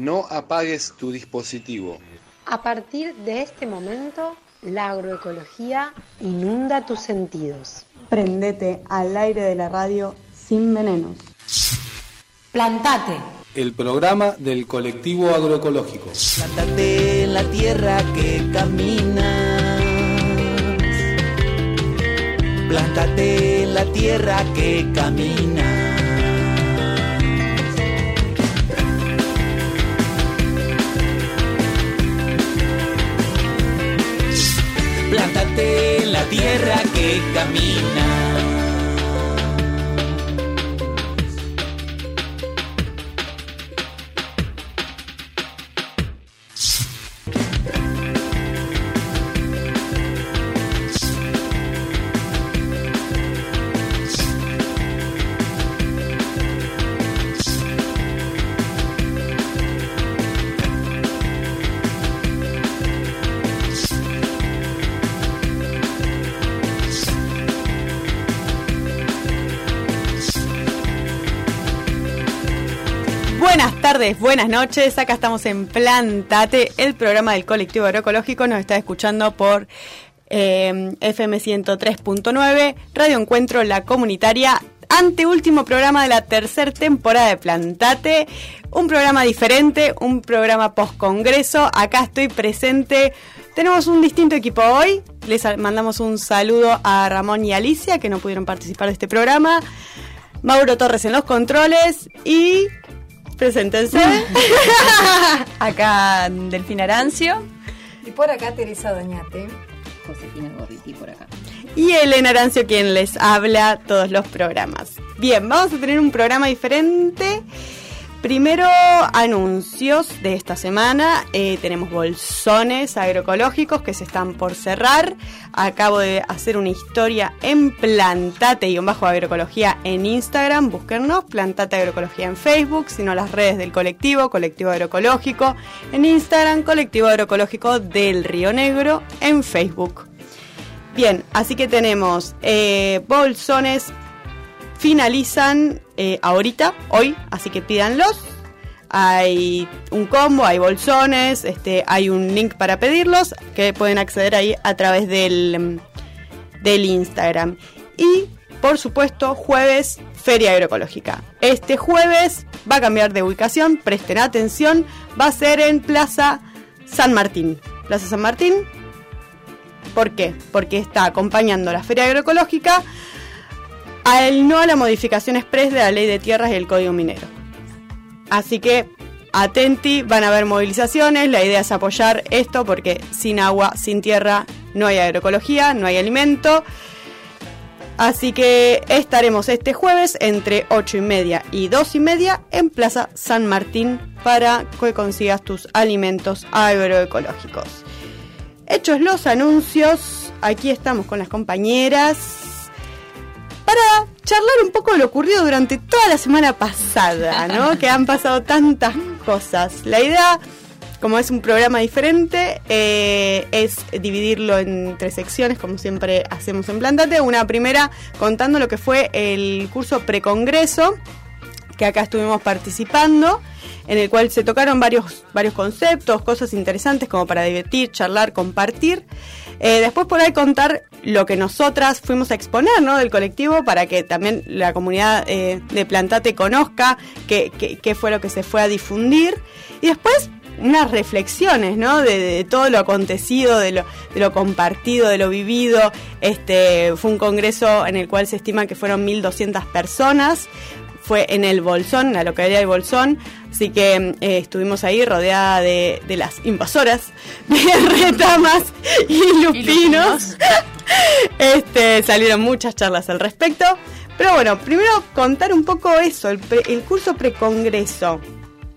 No apagues tu dispositivo. A partir de este momento, la agroecología inunda tus sentidos. Prendete al aire de la radio sin venenos. Plantate. El programa del colectivo agroecológico. Plantate en la tierra que caminas. Plántate en la tierra que caminas. Plántate en la tierra que camina. Buenas noches. Acá estamos en Plantate, el programa del colectivo agroecológico. Nos está escuchando por eh, FM 103.9, Radio Encuentro, la comunitaria. Anteúltimo programa de la tercera temporada de Plantate. Un programa diferente, un programa post-congreso. Acá estoy presente. Tenemos un distinto equipo hoy. Les mandamos un saludo a Ramón y Alicia, que no pudieron participar de este programa. Mauro Torres en los controles y Preséntense. acá Delfina Arancio. Y por acá Teresa Doñate. Josefina Gorriti por acá. Y Elena Arancio quien les habla todos los programas. Bien, vamos a tener un programa diferente. Primero, anuncios de esta semana. Eh, tenemos bolsones agroecológicos que se están por cerrar. Acabo de hacer una historia en Plantate y bajo agroecología en Instagram. Búsquennos, Plantate Agroecología en Facebook, sino las redes del colectivo, Colectivo Agroecológico en Instagram, Colectivo Agroecológico del Río Negro en Facebook. Bien, así que tenemos eh, bolsones finalizan eh, ahorita, hoy, así que pídanlos. Hay un combo, hay bolsones, este, hay un link para pedirlos que pueden acceder ahí a través del, del Instagram. Y por supuesto, jueves, Feria Agroecológica. Este jueves va a cambiar de ubicación, presten atención, va a ser en Plaza San Martín. Plaza San Martín, ¿por qué? Porque está acompañando la Feria Agroecológica al no a la modificación express de la ley de tierras y el código minero. Así que atenti, van a haber movilizaciones, la idea es apoyar esto porque sin agua, sin tierra, no hay agroecología, no hay alimento. Así que estaremos este jueves entre 8 y media y 2 y media en Plaza San Martín para que consigas tus alimentos agroecológicos. Hechos los anuncios, aquí estamos con las compañeras para charlar un poco de lo ocurrido durante toda la semana pasada, ¿no? que han pasado tantas cosas. La idea, como es un programa diferente, eh, es dividirlo en tres secciones, como siempre hacemos en Plantate. Una primera contando lo que fue el curso precongreso, que acá estuvimos participando en el cual se tocaron varios, varios conceptos, cosas interesantes como para divertir, charlar, compartir. Eh, después por ahí contar lo que nosotras fuimos a exponer del colectivo para que también la comunidad eh, de Plantate conozca qué, qué, fue lo que se fue a difundir. Y después unas reflexiones, ¿no? De, de, todo lo acontecido, de lo, de lo compartido, de lo vivido. Este fue un congreso en el cual se estima que fueron 1.200 personas. Fue en el Bolsón, en la localidad de Bolsón. Así que eh, estuvimos ahí rodeada de, de, las invasoras de retamas y lupinos. este, salieron muchas charlas al respecto. Pero bueno, primero contar un poco eso, el, pre, el curso precongreso.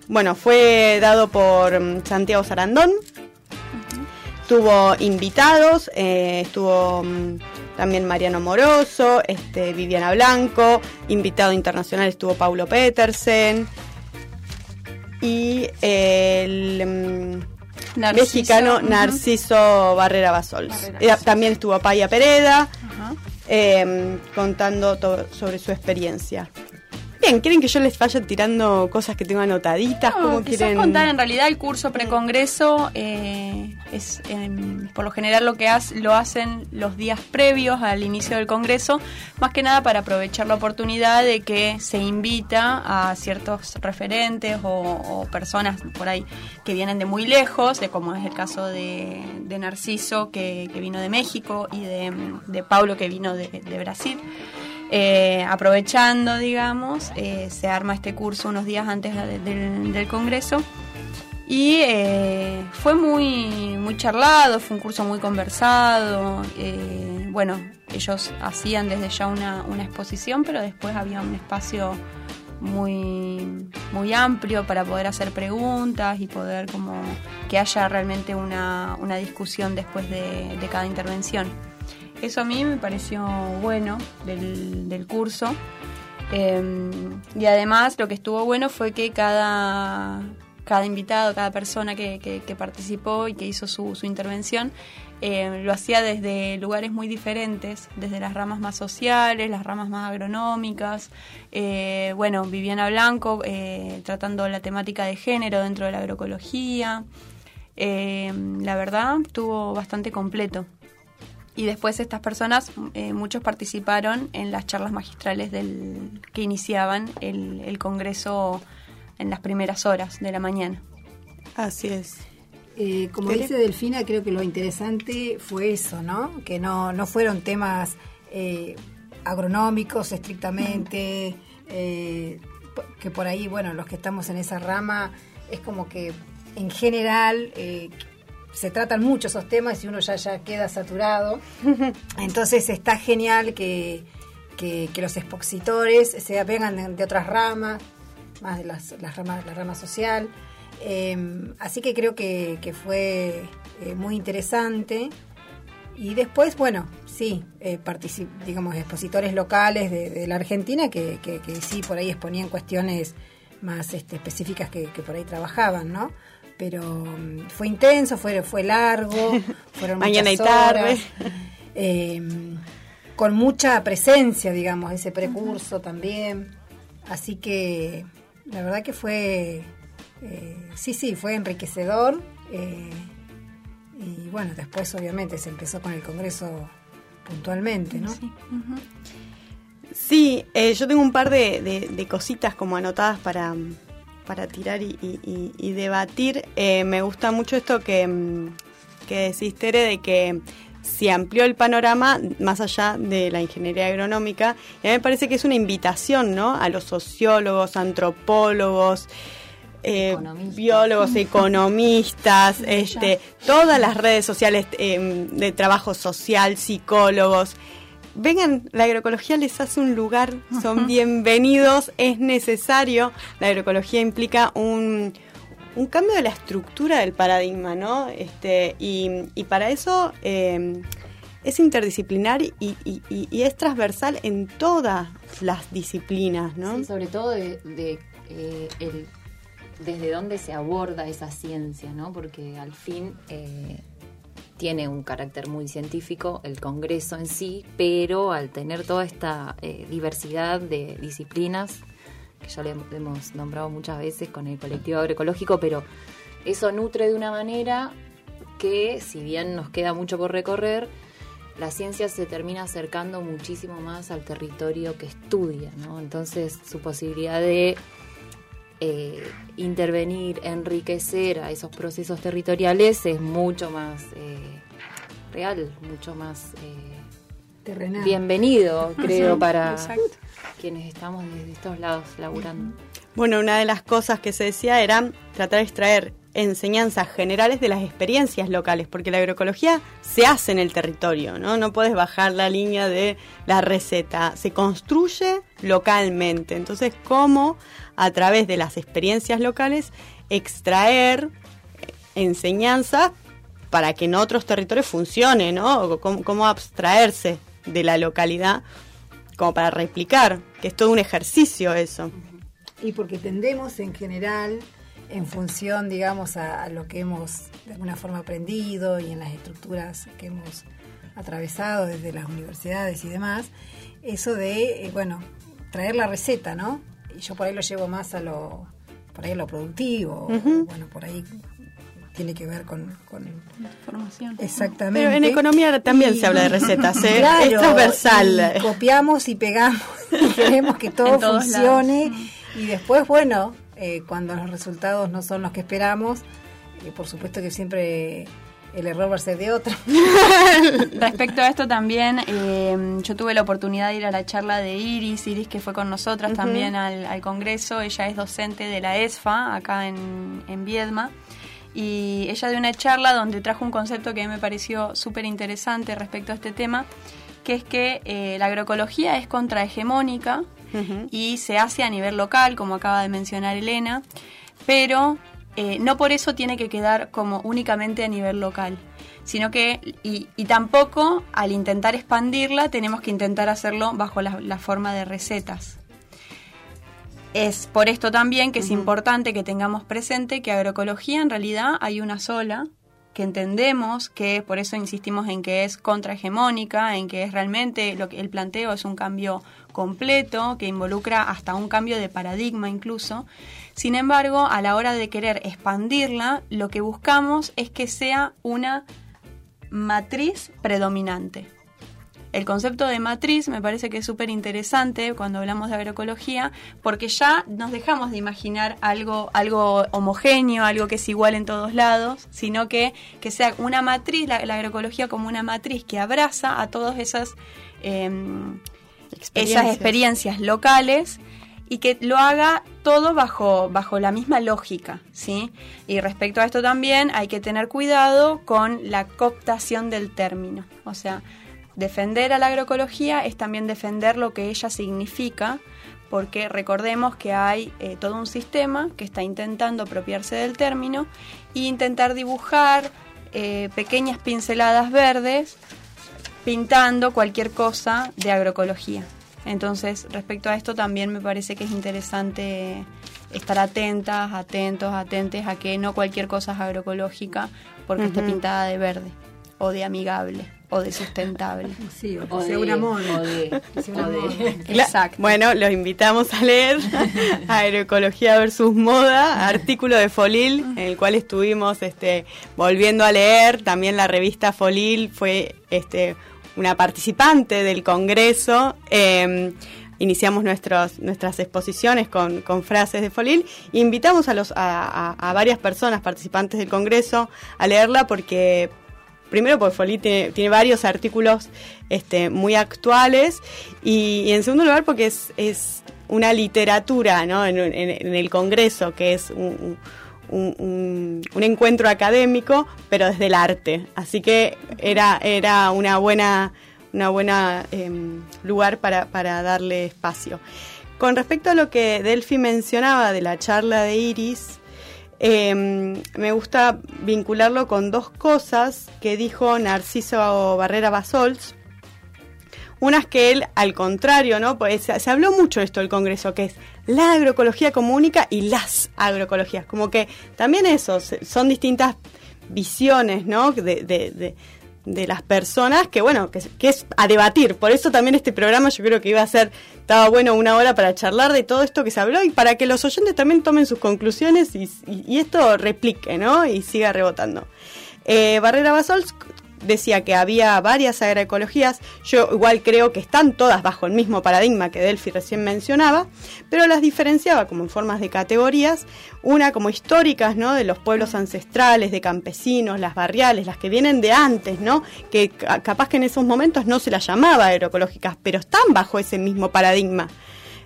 Bueno, fue dado por um, Santiago Sarandón. Uh -huh. Tuvo invitados, eh, estuvo um, también Mariano Moroso, este, Viviana Blanco, invitado internacional estuvo Paulo Petersen y el um, Narciso, mexicano Narciso uh -huh. Barrera Basols. Barrera También estuvo Paya Pereda uh -huh. eh, contando sobre su experiencia. Bien, ¿quieren que yo les vaya tirando cosas que tengo anotaditas? No, ¿Cómo quieren? contar en realidad el curso precongreso eh, es em, por lo general lo que hace, lo hacen los días previos al inicio del congreso, más que nada para aprovechar la oportunidad de que se invita a ciertos referentes o, personas por ahí que vienen de muy lejos, de como es el caso de, Narciso que, vino de México y de, de Pablo que vino de, de Brasil. Eh, aprovechando, digamos, eh, se arma este curso unos días antes de- del, del Congreso y eh, fue muy, muy charlado, fue un curso muy conversado. eh, bueno, ellos hacían desde ya una, una exposición, pero después había un espacio muy, muy amplio para poder hacer preguntas y poder como que haya realmente una, una discusión después de, cada intervención. Eso a mí me pareció bueno del, del curso. Eh, y además lo que estuvo bueno fue que cada, cada invitado, cada persona que, que- que participó y que hizo su, su intervención, eh, lo hacía desde lugares muy diferentes, desde las ramas más sociales, las ramas más agronómicas. Eh, bueno, Viviana Blanco eh, tratando la temática de género dentro de la agroecología. Eh, la verdad, estuvo bastante completo. Y después estas personas, muchos participaron en las charlas magistrales del, que iniciaban el, el Congreso en las primeras horas de la mañana. Así es. Eh, como Tere. dice Delfina, creo que lo interesante fue eso, ¿no? Que no, no fueron temas eh, agronómicos estrictamente, eh, que por ahí, bueno, los que estamos en esa rama, es como que en general eh, se tratan mucho esos temas y uno ya, ya queda saturado. Entonces está genial que, que, que los expositores se vengan de, de otras ramas, más de las, las ramas, la rama social. Eh, así que creo que, que fue eh, muy interesante. Y después, bueno, sí, eh, digamos, expositores locales de, de la Argentina que, que, que sí por ahí exponían cuestiones más este, específicas que, que por ahí trabajaban, ¿no? Pero mm, fue intenso, fue, fue largo, fueron Mañana muchas y tarde. eh, con mucha presencia, digamos, ese precurso también. Así que la verdad que fue, eh, sí, sí, fue enriquecedor. eh, y bueno, después obviamente se empezó con el Congreso puntualmente, ¿no? Sí. ujú. Sí, eh, yo tengo un par de, de- cositas como anotadas para, para tirar y, debatir. Me gusta mucho esto que, mm, que decís, Tere, de que se amplió el panorama más allá de la ingeniería agronómica. Y a mí me parece que es una invitación ¿no? a los sociólogos, antropólogos, eh, Economistas. biólogos, economistas, este, todas las redes sociales eh, de trabajo social, psicólogos. Vengan, la agroecología les hace un lugar, son bienvenidos, es necesario. La agroecología implica un, un cambio de la estructura del paradigma, ¿no? Este, y, para eso eh, es interdisciplinar y, es transversal en todas las disciplinas, ¿no? Sí, sobre todo de, eh, el, desde dónde se aborda esa ciencia, ¿no? Porque al fin eh, tiene un carácter muy científico el Congreso en sí, pero al tener toda esta diversidad de disciplinas, que ya lo hem- hemos nombrado muchas veces con el colectivo agroecológico, pero eso nutre de una manera que, si bien nos queda mucho por recorrer, la ciencia se termina acercando muchísimo más al territorio que estudia, ¿no? Entonces su posibilidad de eh, intervenir, enriquecer a esos procesos territoriales es mucho más eh, real, mucho más eh, Terrenal. bienvenido, creo, para exacto. Quienes estamos desde estos lados laburando. Bueno, una de las cosas que se decía era tratar de extraer enseñanzas generales de las experiencias locales, porque la agroecología se hace en el territorio, ¿no? No puedes bajar la línea de la receta, se construye localmente. Entonces, ¿cómo a través de las experiencias locales extraer enseñanzas para que en otros territorios funcione, ¿no? Cómo, cómo abstraerse de la localidad como para replicar, que es todo un ejercicio eso. Y porque tendemos en general, en función, digamos, a, lo que hemos de alguna forma aprendido y en las estructuras que hemos atravesado desde las universidades y demás, eso de, eh, bueno, traer la receta, ¿no? y yo por ahí lo llevo más a lo, por ahí a lo productivo, bueno, por ahí tiene que ver con, con Formación. exactamente. Pero en economía también se habla de recetas, ¿eh? Claro, es transversal. y copiamos y pegamos y queremos que todo funcione y después, bueno, eh, cuando los resultados no son los que esperamos, eh, por supuesto que siempre el error va a ser de otro. Respecto a esto también, eh, yo tuve la oportunidad de ir a la charla de Iris, Iris que fue con nosotras también al, al Congreso, ella es docente de la ESFA acá en, en Viedma. Y ella dio una charla donde trajo un concepto que a mí me pareció súper interesante respecto a este tema, que es que eh, la agroecología es contrahegemónica y se hace a nivel local, como acaba de mencionar Elena, pero eh, no por eso tiene que quedar como únicamente a nivel local, sino que, y, y tampoco al intentar expandirla, tenemos que intentar hacerlo bajo la, la forma de recetas. Es por esto también que es importante que tengamos presente que agroecología en realidad hay una sola, que entendemos que por eso insistimos en que es contrahegemónica, en que es realmente lo que el planteo es un cambio completo que involucra hasta un cambio de paradigma incluso. Sin embargo, a la hora de querer expandirla, lo que buscamos es que sea una matriz predominante. El concepto de matriz me parece que es súper interesante cuando hablamos de agroecología, porque ya nos dejamos de imaginar algo, algo homogéneo, algo que es igual en todos lados, sino que, que sea una matriz, la, la agroecología como una matriz que abraza a todas esas, em, esas experiencias locales y que lo haga todo bajo, bajo la misma lógica, ¿sí? Y respecto a esto también hay que tener cuidado con la cooptación del término. O sea, defender a la agroecología es también defender lo que ella significa, porque recordemos que hay eh, todo un sistema que está intentando apropiarse del término e intentar dibujar eh, pequeñas pinceladas verdes pintando cualquier cosa de agroecología. Entonces, respecto a esto también me parece que es interesante estar atentas, atentos, atentes a que no cualquier cosa es agroecológica porque esté Ujú. pintada de verde o de amigable o de sustentable. Sí, o que O sea de- una moda. o de- Que sea una o de- moda. Cla- Exacto. Bueno, los invitamos a leer Agroecología versus Moda, artículo de Folil, en el cual estuvimos este, volviendo a leer. También la revista Folil fue este, una participante del Congreso. Eh, iniciamos nuestros, nuestras exposiciones con, con frases de Folil. Invitamos a, los, a, a- a varias personas participantes del Congreso a leerla porque primero porque Folí tiene, varios artículos este, muy actuales y, en segundo lugar porque es, una literatura ¿no? en, el Congreso que es un encuentro académico pero desde el arte así que era, era una buena una buena em, lugar para, para darle espacio con respecto a lo que Delphi mencionaba de la charla de Iris eh, me gusta vincularlo con dos cosas que dijo Narciso Barrera Basols. Una es que él, al contrario, ¿no? Pues se, habló mucho esto del Congreso, que es la agroecología como única y las agroecologías. Como que también eso, son distintas visiones, ¿no? De- de- de las personas que, bueno, que, que es a debatir. Por eso también este programa yo creo que iba a ser, estaba bueno una hora para charlar de todo esto que se habló y para que los oyentes también tomen sus conclusiones y, y- y esto replique, ¿no? Y siga rebotando. Eh, Barrera Basols decía que había varias agroecologías, yo igual creo que están todas bajo el mismo paradigma que Delphi recién mencionaba, pero las diferenciaba como en formas de categorías, una como históricas, ¿no? De los pueblos ancestrales, de campesinos, las barriales, las que vienen de antes, ¿no? Que ca- capaz que en esos momentos no se las llamaba agroecológicas, pero están bajo ese mismo paradigma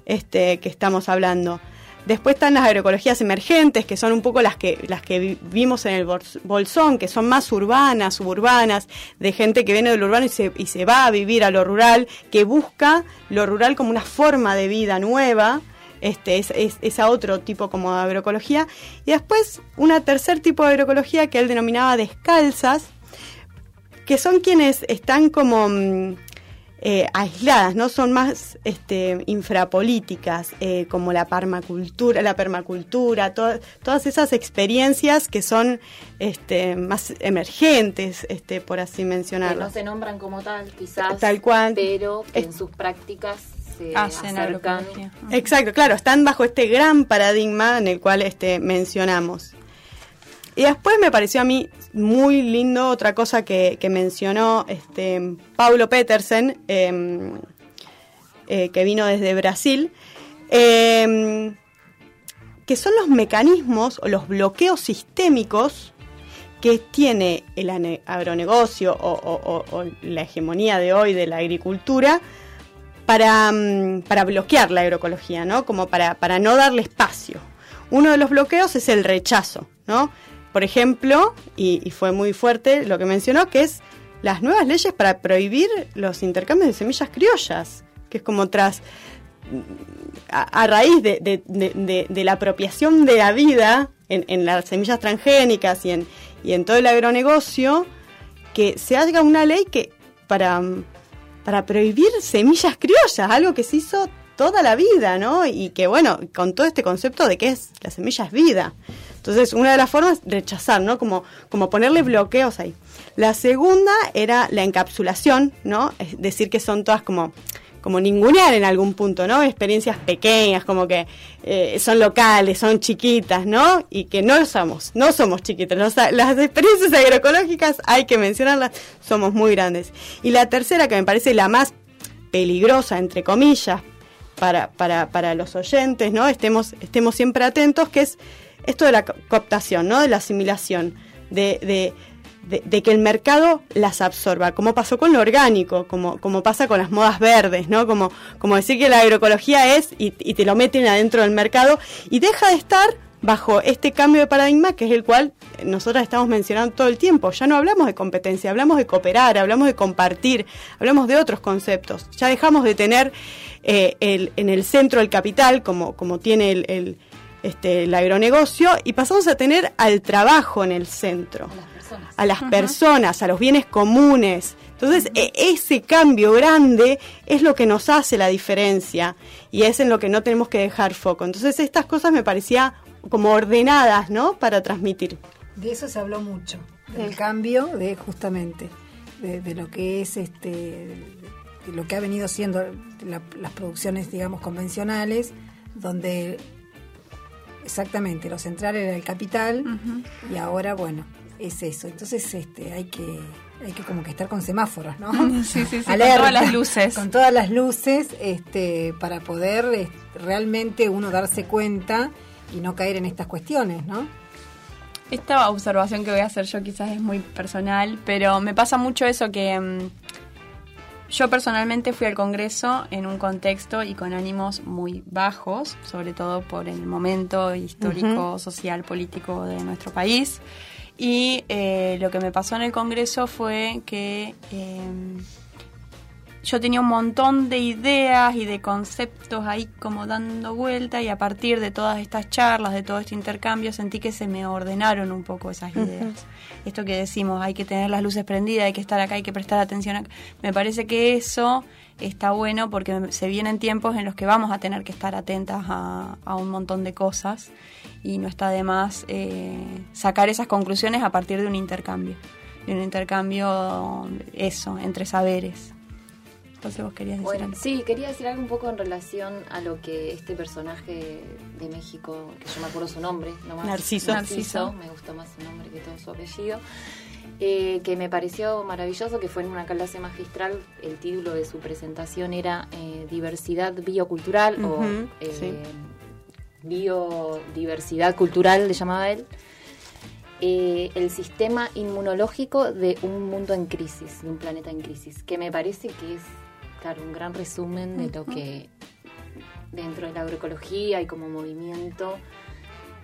este, que estamos hablando. Después están las agroecologías emergentes, que son un poco las que, las que vi- vimos en el bol- bolsón, que son más urbanas, suburbanas, de gente que viene del urbano y se, y se va a vivir a lo rural, que busca lo rural como una forma de vida nueva. Este, es, es, otro tipo como de agroecología. Y después una tercer tipo de agroecología que él denominaba descalzas, que son quienes están como mm, eh, aisladas, no son más este, infrapolíticas, eh, como la permacultura, la permacultura, to- todas esas experiencias que son este, más emergentes, este, por así que mencionarlo. no se nombran como tal, quizás, Tal cual. pero que en sus prácticas se Hacen acercan. Exacto, claro, están bajo este gran paradigma en el cual este, mencionamos. Y después me pareció a mí muy lindo otra cosa que, mencionó este, Paulo Petersen, eh, eh, que vino desde Brasil, eh, que son los mecanismos o los bloqueos sistémicos que tiene el agronegocio o, o- la hegemonía de hoy de la agricultura para, mm, para bloquear la agroecología, ¿no? Como para, para no darle espacio. Uno de los bloqueos es el rechazo, ¿no? Por ejemplo, y, fue muy fuerte lo que mencionó, que es las nuevas leyes para prohibir los intercambios de semillas criollas, que es como tras a, raíz de la apropiación de la vida en, en las semillas transgénicas y en, y en todo el agronegocio, que se haga una ley que para, para prohibir semillas criollas, algo que se hizo toda la vida, ¿no? Y que bueno, con todo este concepto de que es la semilla es vida. Entonces, una de las formas es rechazar, ¿no? Como, como ponerle bloqueos ahí. La segunda era la encapsulación, ¿no? Es decir, que son todas como como ningunear en algún punto, ¿no? Experiencias pequeñas, como que eh, son locales, son chiquitas, ¿no? Y que no somos, no somos chiquitas. Las experiencias agroecológicas hay que mencionarlas, somos muy grandes. Y la tercera, que me parece la más peligrosa, entre comillas, para, para, para los oyentes, ¿no? Estemos, estemos siempre atentos, que es esto de la co- cooptación, ¿no? De la asimilación, de, de, de- que el mercado las absorba, como pasó con lo orgánico, como, pasa con las modas verdes, ¿no? Como, como decir que la agroecología es y, te lo meten adentro del mercado y deja de estar bajo este cambio de paradigma que es el cual nosotros estamos mencionando todo el tiempo. Ya no hablamos de competencia, hablamos de cooperar, hablamos de compartir, hablamos de otros conceptos. Ya dejamos de tener eh, el, en el centro el capital como, como tiene el, este, el agronegocio y pasamos a tener al trabajo en el centro, a las personas, a los bienes comunes. Entonces, e- ese cambio grande es lo que nos hace la diferencia y es en lo que no tenemos que dejar foco. Entonces, estas cosas me parecía como ordenadas, ¿no? Para transmitir. De eso se habló mucho, del cambio de justamente, de, de lo que es este, de lo que ha venido siendo la- las producciones, digamos, convencionales, donde exactamente lo central era el capital y ahora, bueno, es eso. Entonces, este, hay que hay que como que estar con semáforos, ¿no? Sí, sí, sí, con todas las luces. Con todas las luces, este, para poder realmente uno darse cuenta y no caer en estas cuestiones, ¿no? Esta observación que voy a hacer yo quizás es muy personal, pero me pasa mucho eso que mm, yo personalmente fui al Congreso en un contexto y con ánimos muy bajos, sobre todo por el momento histórico, social, político de nuestro país. Y eh, lo que me pasó en el Congreso fue que eh, yo tenía un montón de ideas y de conceptos ahí como dando vuelta y a partir de todas estas charlas, de todo este intercambio, sentí que se me ordenaron un poco esas ideas. Esto que decimos, hay que tener las luces prendidas, hay que estar acá, hay que prestar atención acá. Me parece que eso está bueno porque se vienen tiempos en los que vamos a tener que estar atentas a, a un montón de cosas y no está de más eh, sacar esas conclusiones a partir de un intercambio, de un intercambio, eso, entre saberes. Entonces vos querías decir Bueno, algo. sí, quería decir algo un poco en relación a lo que este personaje de México, que yo me acuerdo su nombre, nomás, Narciso. Narciso, me gustó más su nombre que todo su apellido, eh, que me pareció maravilloso, que fue en una clase magistral, el título de su presentación era eh, Diversidad Biocultural o Ujú, eh, sí. Biodiversidad Cultural, le llamaba él. Eh, el sistema inmunológico de un mundo en crisis, de un planeta en crisis, que me parece que es, claro, un gran resumen de lo que dentro de la agroecología y como movimiento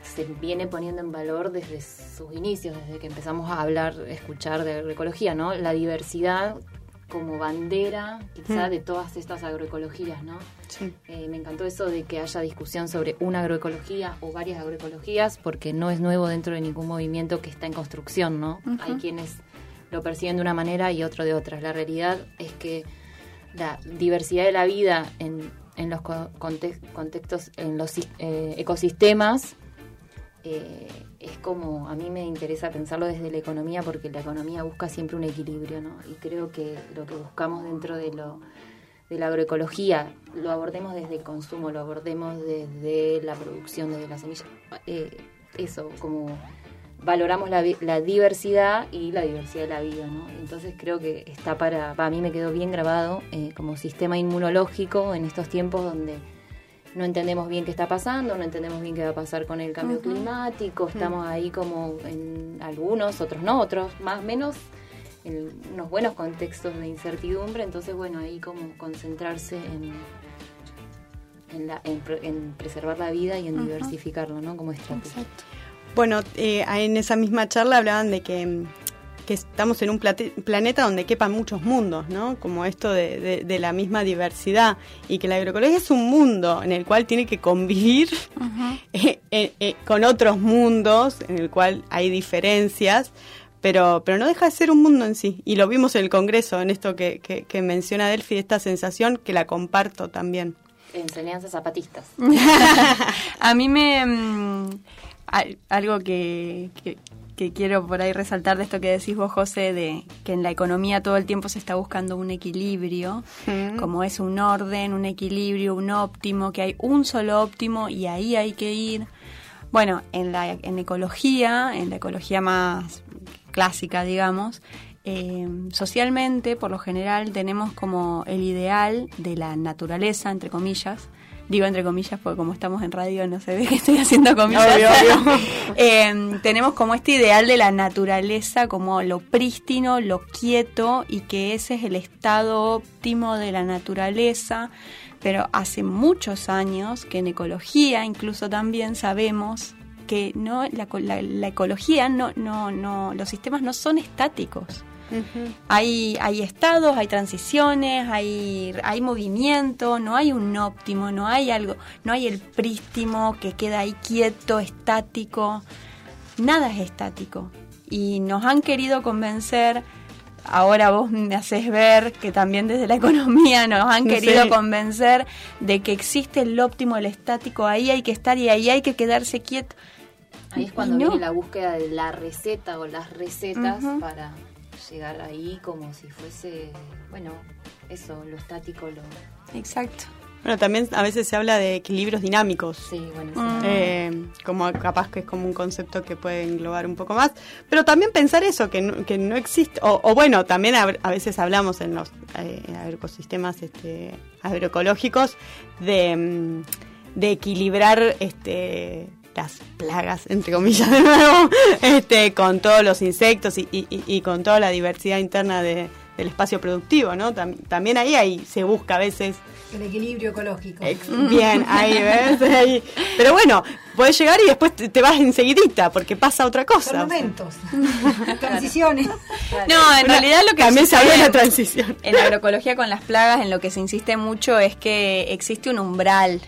se viene poniendo en valor desde sus inicios, desde que empezamos a hablar, escuchar de agroecología, ¿no? La diversidad como bandera, quizá, Mm. de todas estas agroecologías, ¿no? Sí. Eh, me encantó eso de que haya discusión sobre una agroecología o varias agroecologías, porque no es nuevo dentro de ningún movimiento que está en construcción, ¿no? Hay quienes lo perciben de una manera y otro de otra. La realidad es que la diversidad de la vida en, en los co- conte- contextos, en los eh, ecosistemas, eh, es como, a mí me interesa pensarlo desde la economía, porque la economía busca siempre un equilibrio, ¿no? Y creo que lo que buscamos dentro de lo de la agroecología lo abordemos desde el consumo, lo abordemos desde la producción, desde la semilla. Eh, eso, como valoramos la, la, diversidad y la diversidad de la vida, ¿no? Entonces creo que está para, para mí me quedó bien grabado eh, como sistema inmunológico en estos tiempos donde no entendemos bien qué está pasando, no entendemos bien qué va a pasar con el cambio climático, estamos ahí como en algunos, otros no, otros más menos en unos buenos contextos de incertidumbre, entonces bueno, ahí como concentrarse en, en, preservar la vida y en diversificarlo, ¿no? Como estrategia. Bueno, eh, en esa misma charla hablaban de que, estamos en un planeta donde quepan muchos mundos, ¿no? Como esto de, la misma diversidad y que la agroecología es un mundo en el cual tiene que convivir eh, eh, con otros mundos en el cual hay diferencias pero, pero no deja de ser un mundo en sí. Y lo vimos en el Congreso, en esto que, que, menciona Delphi, esta sensación que la comparto también. Enseñanzas zapatistas. a mí me... Algo que, que, quiero por ahí resaltar de esto que decís vos, José, de que en la economía todo el tiempo se está buscando un equilibrio, como es un orden, un equilibrio, un óptimo, que hay un solo óptimo y ahí hay que ir. Bueno, en la en ecología, en la ecología más clásica, digamos, eh, socialmente, por lo general, tenemos como el ideal de la naturaleza, entre comillas. Digo entre comillas porque como estamos en radio no se ve que estoy haciendo comillas. Eh, tenemos como este ideal de la naturaleza como lo prístino, lo quieto y que ese es el estado óptimo de la naturaleza. Pero hace muchos años que en ecología incluso también sabemos que no la, la, ecología no, no, no, los sistemas no son estáticos. Hay, hay estados, hay transiciones, hay, hay movimiento, no hay un óptimo, no hay algo, no hay el prístimo que queda ahí quieto, estático. Nada es estático. Y nos han querido convencer ahora vos me haces ver que también desde la economía nos han querido convencer de que existe el óptimo, el estático, ahí hay que estar y ahí hay que quedarse quieto. Ahí es cuando viene la búsqueda de la receta o las recetas para llegar ahí como si fuese, bueno, eso, lo estático, lo... Exacto. Bueno, también a veces se habla de equilibrios dinámicos. Sí, bueno. Eh, como capaz que es como un concepto que puede englobar un poco más. Pero también pensar eso, que no, que no existe. O, bueno, también a, veces hablamos en los eh, ecosistemas este, agroecológicos de, mm, de equilibrar este las plagas, entre comillas de nuevo, este, con todos los insectos y, y, con toda la diversidad interna de, del espacio productivo, ¿no? también ahí, ahí se busca a veces... El equilibrio ecológico. bien, ahí ves. Pero bueno, puedes llegar y después te, vas enseguidita porque pasa otra cosa. momentos, transiciones. No, en realidad lo que también se habla de la transición. En agroecología con las plagas, en lo que se insiste mucho es que existe un umbral.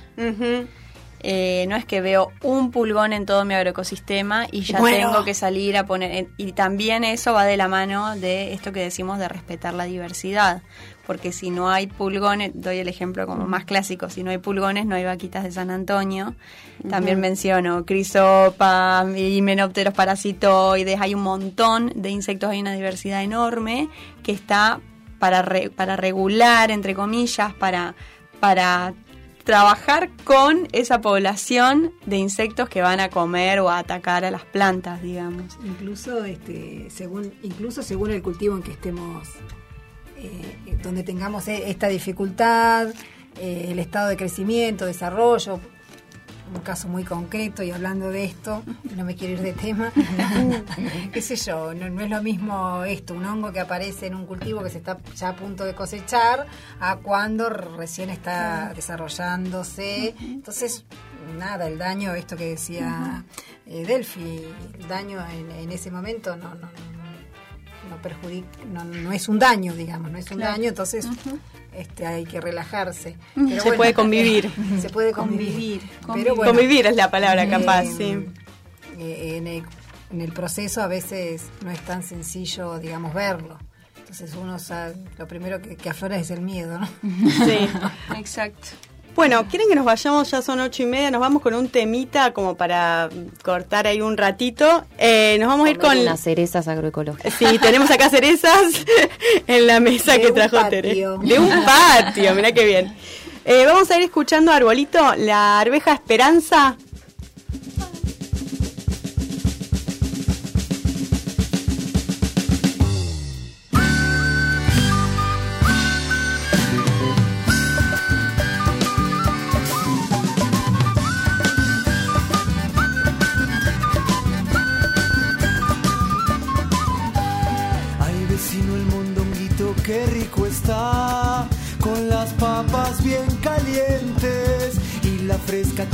Eh, no es que veo un pulgón en todo mi agroecosistema y ya tengo que salir a poner. Y también eso va de la mano de esto que decimos de respetar la diversidad. Porque si no hay pulgones, doy el ejemplo como más clásico, si no hay pulgones no hay vaquitas de San Antonio. También menciono crisopa, himenópteros parasitoides, hay un montón de insectos, hay una diversidad enorme que está para, para regular, entre comillas, para, para trabajar con esa población de insectos que van a comer o a atacar a las plantas, digamos. Incluso, este, según, incluso según el cultivo en que estemos, eh, donde tengamos e, esta dificultad, eh, el estado de crecimiento, desarrollo, un caso muy concreto y hablando de esto, no me quiero ir de tema, qué sé yo, no, es lo mismo esto, un hongo que aparece en un cultivo que se está ya a punto de cosechar, a cuando recién está desarrollándose. Entonces, nada, el daño, esto que decía eh, Delphi, el daño en, ese momento no, no, no, perjudica, no, no, es un daño, digamos, no es un daño, entonces este, hay que relajarse. se puede convivir. Se puede convivir. convivir es la palabra capaz, sí. Eh, en, el, proceso a veces no es tan sencillo, digamos, verlo. Entonces uno sabe, lo primero que, aflora es el miedo, ¿no? Sí, exacto. Bueno, ¿quieren que nos vayamos? Ya son ocho y media, nos vamos con un temita como para cortar ahí un ratito. Eh, nos vamos a ir con... unas cerezas agroecológicas. Sí, tenemos acá cerezas en la mesa De que un trajo patio. Tere. De un patio, mirá qué bien. Eh, vamos a ir escuchando Arbolito, la arveja Esperanza.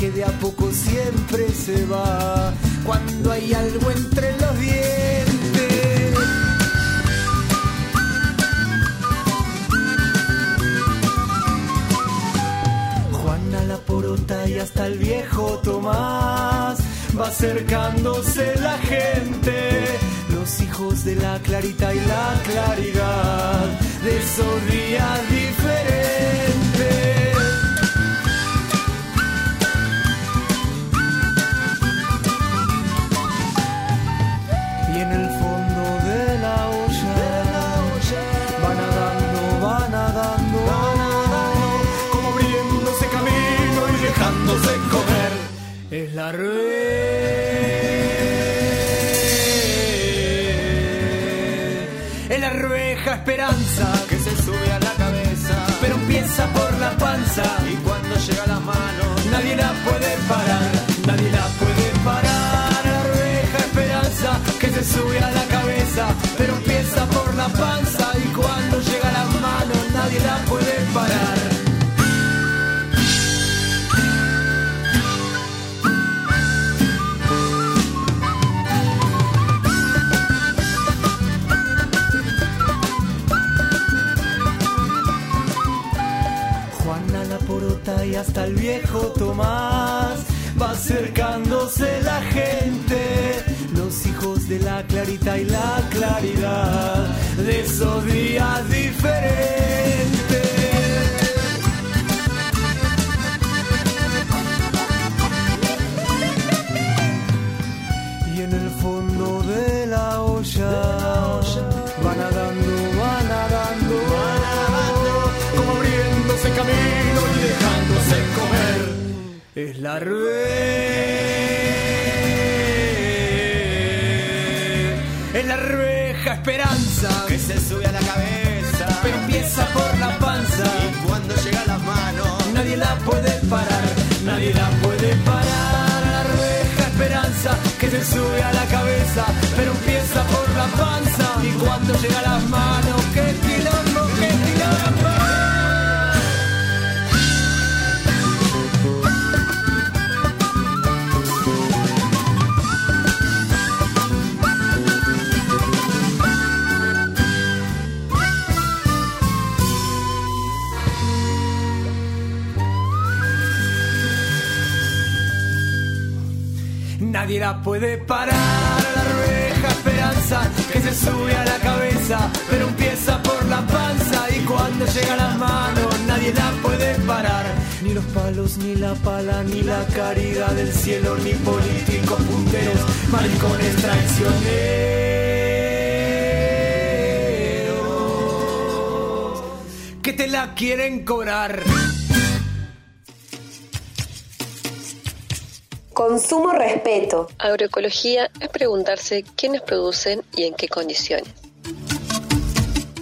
Que de a poco siempre se va, cuando hay algo entre los dientes. Juana la porota y hasta el viejo Tomás va acercándose la gente, esperanza que se sube a la cabeza, pero empieza por la panza y cuando llega a las manos nadie la puede parar, nadie la puede parar. La rueja esperanza que se sube a la cabeza, pero empieza por la panza y cuando llega a las manos nadie la puede parar. Y hasta el viejo Tomás va acercándose la gente, los hijos de la clarita y la claridad de esos días diferentes. Es la rueja, es la rueja esperanza que se sube a la cabeza, pero empieza por la panza. Y cuando llega a las manos nadie la puede parar, nadie la puede parar. La rueja esperanza que se sube a la cabeza, pero empieza por la panza. Y cuando llega a las manos, Puede parar, la rueja esperanza que se sube a la cabeza, pero empieza por la panza y cuando llega a las manos nadie la puede parar. Ni los palos, ni la pala, ni la caridad del cielo, ni políticos punteros, maricones traicioneros que te la quieren cobrar. Consumo respeto. Agroecología es preguntarse quiénes producen y en qué condiciones.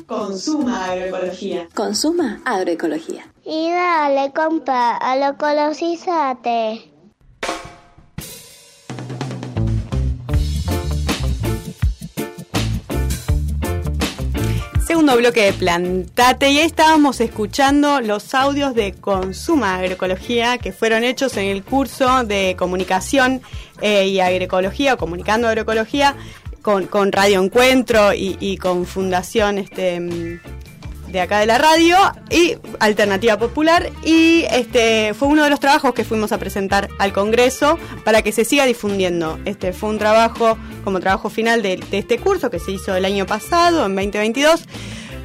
Consuma agroecología. Consuma agroecología. Y dale, compa, a lo colosízate. Segundo bloque de Plantate y ahí estábamos escuchando los audios de Consuma Agroecología que fueron hechos en el curso de comunicación eh, y agroecología o comunicando agroecología con, con Radio Encuentro y, con Fundación este, de acá de la radio y Alternativa Popular y este fue uno de los trabajos que fuimos a presentar al Congreso para que se siga difundiendo. Este fue un trabajo como trabajo final de este curso que se hizo el año pasado, en 2022.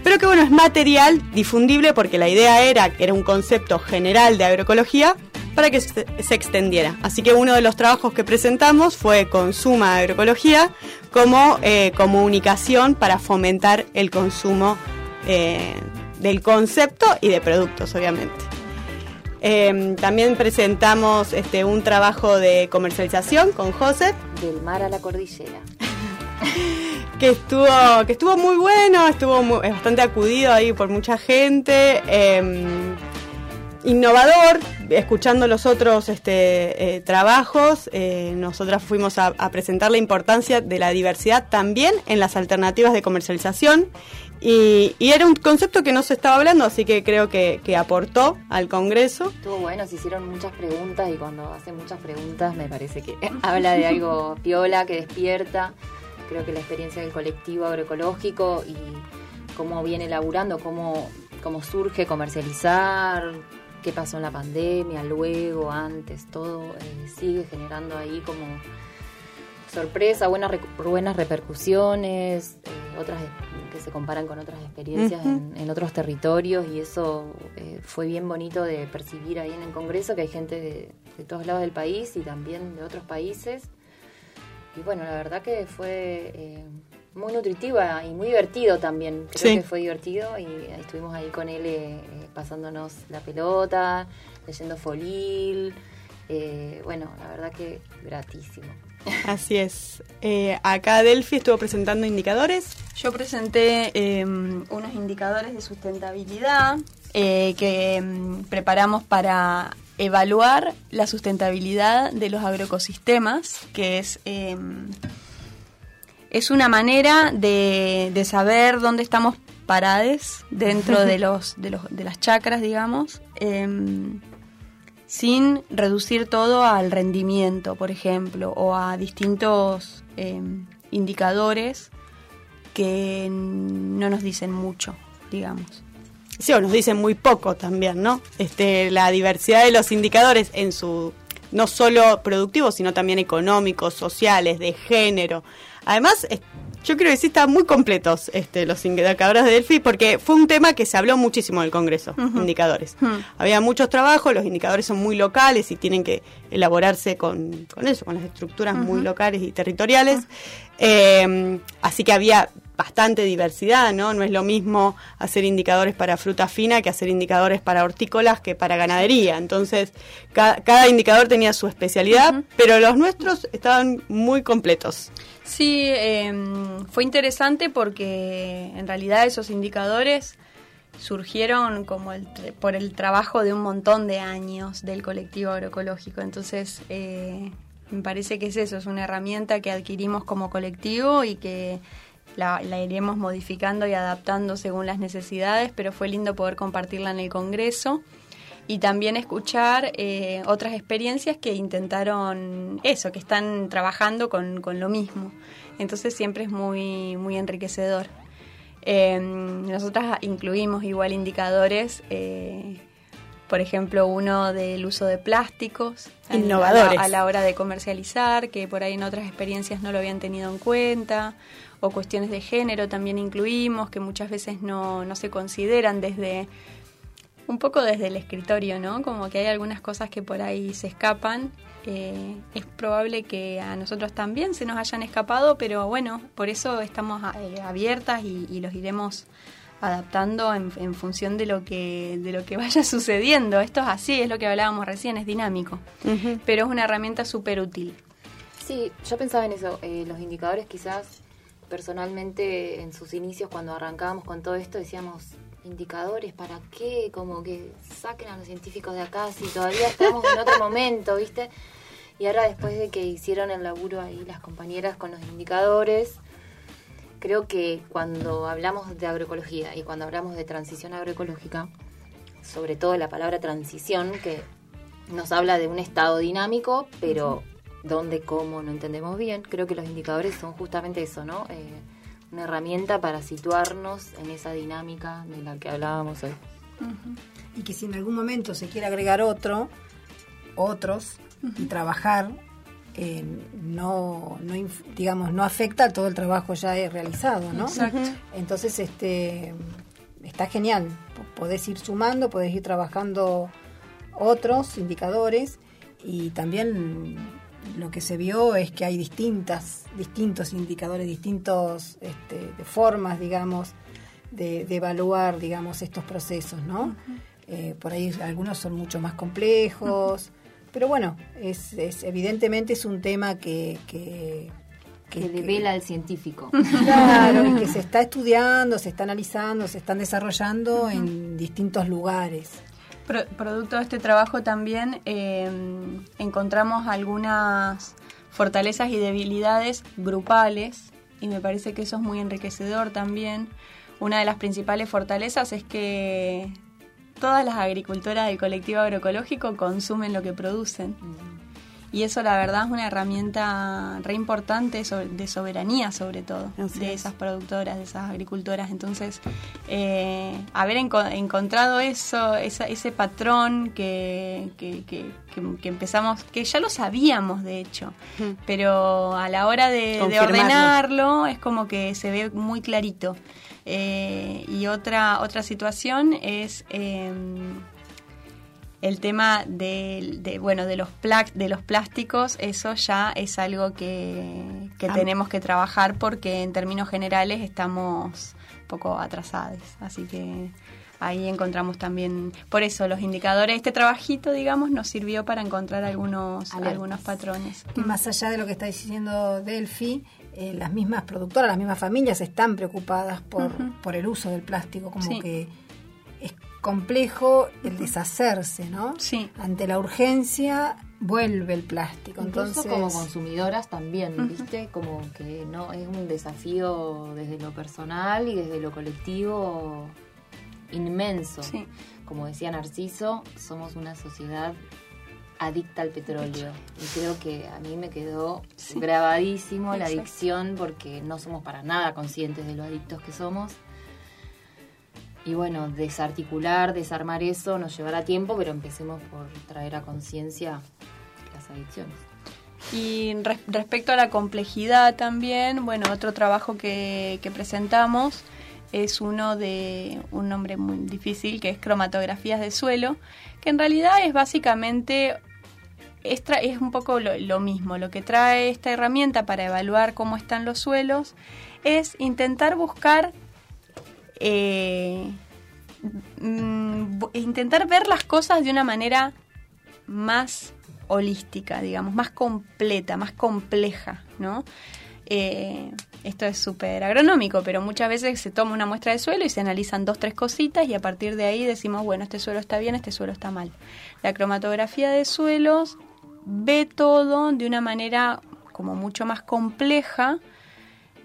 Pero que bueno, es material difundible porque la idea era que era un concepto general de agroecología para que se, se extendiera. Así que uno de los trabajos que presentamos fue Consuma Agroecología como eh, comunicación para fomentar el consumo eh, del concepto y de productos, obviamente. Eh, también presentamos este, un trabajo de comercialización con José. Del mar a la cordillera. que estuvo que estuvo muy bueno, estuvo muy- bastante acudido ahí por mucha gente, eh, innovador, escuchando los otros este, eh, trabajos, eh, nosotras fuimos a, a presentar la importancia de la diversidad también en las alternativas de comercialización y, y era un concepto que no se estaba hablando, así que creo que, que aportó al Congreso. Estuvo bueno, se hicieron muchas preguntas y cuando hacen muchas preguntas me parece que habla de algo piola, que despierta. Creo que la experiencia del colectivo agroecológico y cómo viene laburando, cómo, cómo surge comercializar, qué pasó en la pandemia, luego, antes, todo eh, sigue generando ahí como sorpresa, buenas, buenas repercusiones, eh, otras que se comparan con otras experiencias en, en otros territorios y eso eh, fue bien bonito de percibir ahí en el Congreso que hay gente de, de todos lados del país y también de otros países. Y bueno, la verdad que fue eh, muy nutritiva y muy divertido también. Creo Sí. que fue divertido y estuvimos ahí con él eh, eh, pasándonos la pelota, leyendo folil. eh, bueno, la verdad que gratísimo. Así es. Eh, acá Delphi estuvo presentando indicadores. Yo presenté eh, unos indicadores de sustentabilidad eh, que mm, preparamos para evaluar la sustentabilidad de los agroecosistemas, que es, eh, es una manera de, de saber dónde estamos parades dentro de, los, de, los, de las chacras, digamos, em, sin reducir todo al rendimiento, por ejemplo, o a distintos em, indicadores que no nos dicen mucho, digamos. Sí, o nos dicen muy poco también, ¿no? Este, la diversidad de los indicadores en su no solo productivos, sino también económicos, sociales, de género. Además, yo creo que sí están muy completos este, los indicadores de Delphi, porque fue un tema que se habló muchísimo en el Congreso, indicadores. Había muchos trabajos, los indicadores son muy locales y tienen que elaborarse con, con eso, con las estructuras muy locales y territoriales. Eh, así que había bastante diversidad, ¿no? No es lo mismo hacer indicadores para fruta fina que hacer indicadores para hortícolas que para ganadería. Entonces, ca- cada indicador tenía su especialidad, pero los nuestros estaban muy completos. Sí, eh, fue interesante porque en realidad esos indicadores surgieron como el, por el trabajo de un montón de años del colectivo agroecológico. Entonces, eh, me parece que es eso, es una herramienta que adquirimos como colectivo y que la, la iremos modificando y adaptando según las necesidades, pero fue lindo poder compartirla en el Congreso y también escuchar eh, otras experiencias que intentaron eso, que están trabajando con, con lo mismo. Entonces siempre es muy, muy enriquecedor. Eh, nosotras incluimos igual indicadores, eh, por ejemplo, uno del uso de plásticos Innovadores. A, la, a la hora de comercializar, que por ahí en otras experiencias no lo habían tenido en cuenta, o cuestiones de género también incluimos, que muchas veces no, no se consideran desde un poco desde el escritorio, ¿no? Como que hay algunas cosas que por ahí se escapan. Eh, es probable que a nosotros también se nos hayan escapado, pero bueno, por eso estamos eh, abiertas y, y los iremos adaptando en, en función de lo que de lo que vaya sucediendo. Esto es así, es lo que hablábamos recién, es dinámico, pero es una herramienta súper útil. Sí, yo pensaba en eso. eh, los indicadores quizás personalmente en sus inicios cuando arrancábamos con todo esto decíamos indicadores para qué, como que saquen a los científicos de acá si todavía estamos en otro momento, ¿viste? Y ahora después de que hicieron el laburo ahí las compañeras con los indicadores, creo que cuando hablamos de agroecología y cuando hablamos de transición agroecológica, sobre todo la palabra transición, que nos habla de un estado dinámico, pero dónde, cómo, no entendemos bien. Creo que los indicadores son justamente eso, ¿no? Eh, una herramienta para situarnos en esa dinámica de la que hablábamos hoy. Y que si en algún momento se quiere agregar otro, otros, y trabajar, eh, no, no, digamos, no afecta a todo el trabajo ya realizado, ¿no? Exacto. Entonces, este, está genial. Podés ir sumando, podés ir trabajando otros indicadores y también lo que se vio es que hay distintas, distintos indicadores, distintos este, formas, digamos, de, evaluar, digamos, estos procesos, ¿no? Eh, por ahí algunos son mucho más complejos, pero bueno, es, evidentemente es un tema que, que que, devela al científico. Claro, y que se está estudiando, se está analizando, se están desarrollando en distintos lugares producto de este trabajo también eh, encontramos algunas fortalezas y debilidades grupales y me parece que eso es muy enriquecedor también. Una de las principales fortalezas es que todas las agricultoras del colectivo agroecológico consumen lo que producen. Y eso la verdad es una herramienta re importante de soberanía sobre todo, de esas productoras, de esas agricultoras. Entonces, eh, haber encontrado eso, ese patrón que, que, empezamos, que ya lo sabíamos de hecho, pero a la hora de, ordenarlo es como que se ve muy clarito. Eh, y otra, otra situación es... Em, el tema de, bueno de los de los plásticos eso ya es algo que, tenemos que trabajar porque en términos generales estamos un poco atrasados así que ahí encontramos también por eso los indicadores este trabajito digamos nos sirvió para encontrar algunos algunos patrones. Más allá de lo que está diciendo Delphi eh, las mismas productoras las mismas familias están preocupadas por, por el uso del plástico como que complejo el deshacerse, ¿no? Sí. Ante la urgencia vuelve el plástico. Entonces como consumidoras también, ¿viste? Como que no es un desafío desde lo personal y desde lo colectivo inmenso. Sí. Como decía Narciso, somos una sociedad adicta al petróleo. Y creo que a mí me quedó grabadísimo la adicción porque no somos para nada conscientes de lo adictos que somos y bueno, desarticular, desarmar eso nos llevará tiempo, pero empecemos por traer a conciencia las adicciones. Y respecto a la complejidad también, bueno, otro trabajo que, presentamos es uno de un nombre muy difícil que es cromatografías de suelo, que en realidad es básicamente es, un poco lo, mismo. Lo que trae esta herramienta para evaluar cómo están los suelos es intentar buscar eh, mm, intentar ver las cosas de una manera más holística, digamos, más completa, más compleja, ¿no? Eh, esto es súper agronómico, pero muchas veces se toma una muestra de suelo y se analizan dos, tres cositas y a partir de ahí decimos, bueno, este suelo está bien, este suelo está mal. La cromatografía de suelos ve todo de una manera como mucho más compleja,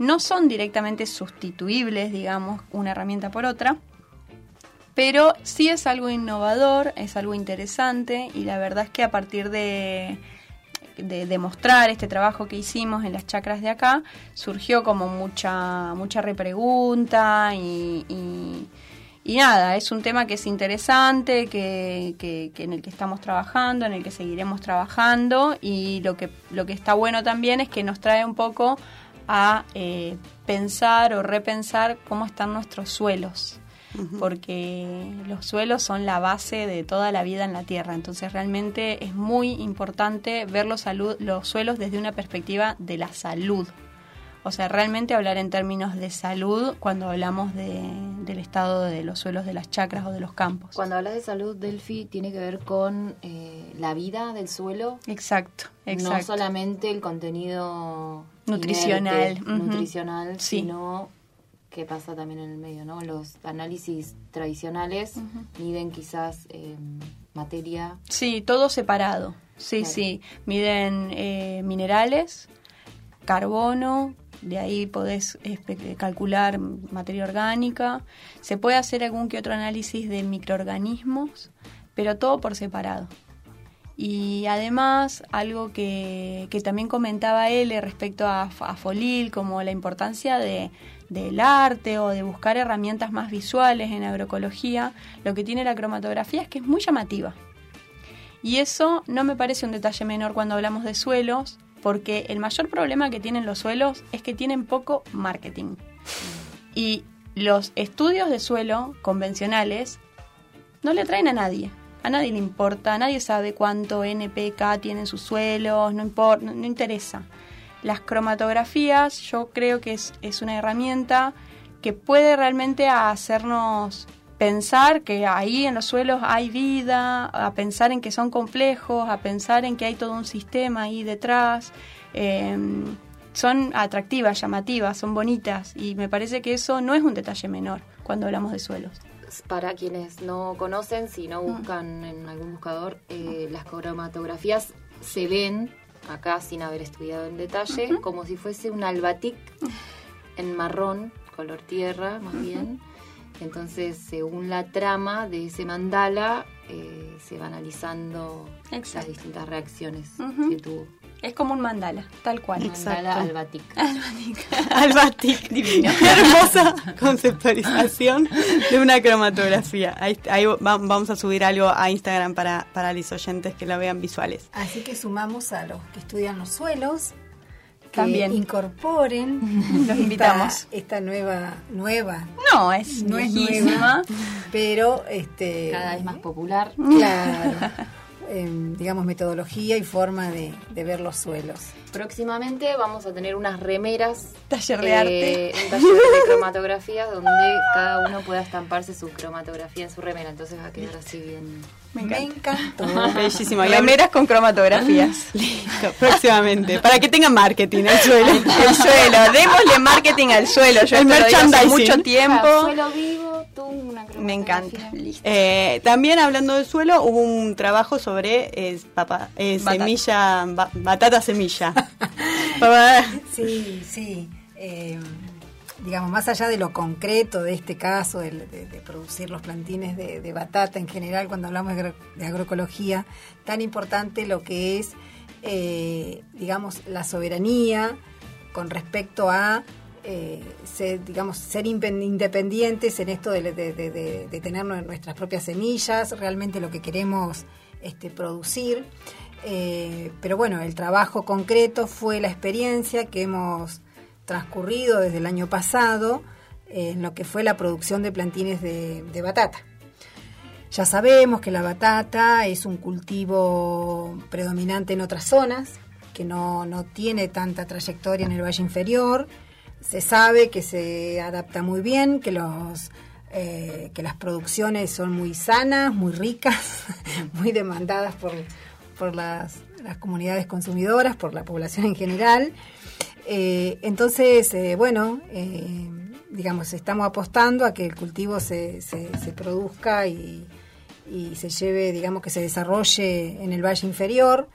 no son directamente sustituibles, digamos, una herramienta por otra, pero sí es algo innovador, es algo interesante y la verdad es que a partir de, demostrar este trabajo que hicimos en las chacras de acá, surgió como mucha, mucha repregunta y, y, nada, es un tema que es interesante, que, que, en el que estamos trabajando, en el que seguiremos trabajando y lo que, lo que está bueno también es que nos trae un poco a eh, pensar o repensar cómo están nuestros suelos, porque los suelos son la base de toda la vida en la Tierra, entonces realmente es muy importante ver los, los suelos desde una perspectiva de la salud. O sea, realmente hablar en términos de salud cuando hablamos del estado de los suelos de las chacras o de los campos. Cuando hablas de salud, Delphi, tiene que ver con eh, la vida del suelo. Exacto, exacto. No solamente el contenido nutricional, nutricional sino qué pasa también en el medio, ¿no? Los análisis tradicionales miden quizás eh, materia. Sí, todo separado. Sí, sí. Miden eh, minerales, carbono, de ahí podés calcular materia orgánica. Se puede hacer algún que otro análisis de microorganismos, pero todo por separado. Y además, algo que, también comentaba él respecto a, Folil, como la importancia de, del arte o de buscar herramientas más visuales en agroecología, lo que tiene la cromatografía es que es muy llamativa. Y eso no me parece un detalle menor cuando hablamos de suelos, porque el mayor problema que tienen los suelos es que tienen poco marketing. Y los estudios de suelo convencionales no le atraen a nadie. A nadie le importa, nadie sabe cuánto NPK tienen sus suelos, no, importa, no, interesa. Las cromatografías yo creo que es, una herramienta que puede realmente hacernos pensar que ahí en los suelos hay vida, a pensar en que son complejos, a pensar en que hay todo un sistema ahí detrás. Eh, son atractivas, llamativas, son bonitas y me parece que eso no es un detalle menor cuando hablamos de suelos. Para quienes no conocen, si no buscan en algún buscador, eh, las cromatografías se ven acá sin haber estudiado en detalle como si fuese un albatic en marrón, color tierra más bien. Entonces, según la trama de ese mandala, eh, se va analizando las distintas reacciones que tuvo. Es como un mandala, tal cual. Mandala albatic. Albatic. Divino. Qué hermosa conceptualización de una cromatografía. Ahí, ahí va- vamos a subir algo a Instagram para, para los oyentes que la vean visuales. Así que sumamos a los que estudian los suelos, que También. incorporen Los esta- invitamos. esta, nueva nueva No, es no es nueva, pero este Cada vez más popular. claro, digamos metodología y forma de, de ver los suelos. Próximamente vamos a tener unas remeras. Taller de eh, arte. Un taller de cromatografías donde cada uno pueda estamparse su cromatografía en su remera. Entonces va a quedar así bien. Me Me encanta. encantó. Bellísimo. Remeras con cromatografías. Listo, próximamente. Para que tengan marketing el suelo. El suelo, démosle marketing al suelo. Yo El esto lo digo hace mucho tiempo. Suelo vivo, tú una Me encanta. Listo. Eh, también hablando del suelo, hubo un trabajo sobre eh, papa- eh, Batata. semilla, ba- batata semilla. Sí, sí. eh, digamos, más allá de lo concreto de este caso, de, de producir los plantines de, de batata en general, cuando hablamos de, agro- de agroecología, tan importante lo que es, eh, digamos, la soberanía con respecto a eh, ser, independientes en esto de, tener nue- nuestras propias semillas, realmente lo que queremos este, producir. Eh, pero bueno, el trabajo concreto fue la experiencia que hemos transcurrido desde el año pasado en lo que fue la producción de plantines de batata. Ya sabemos que la batata es un cultivo predominante en otras zonas, que no, no tiene tanta trayectoria en el Valle Inferior. Se sabe que se adapta muy bien, que los eh, que las producciones son muy sanas, muy ricas, muy demandadas por, por las, las comunidades consumidoras, por la población en general. Eh, entonces, eh, bueno, digamos, estamos apostando a que el cultivo se, se, se produzca y, y se lleve, digamos, que se desarrolle en el Valle Inferior.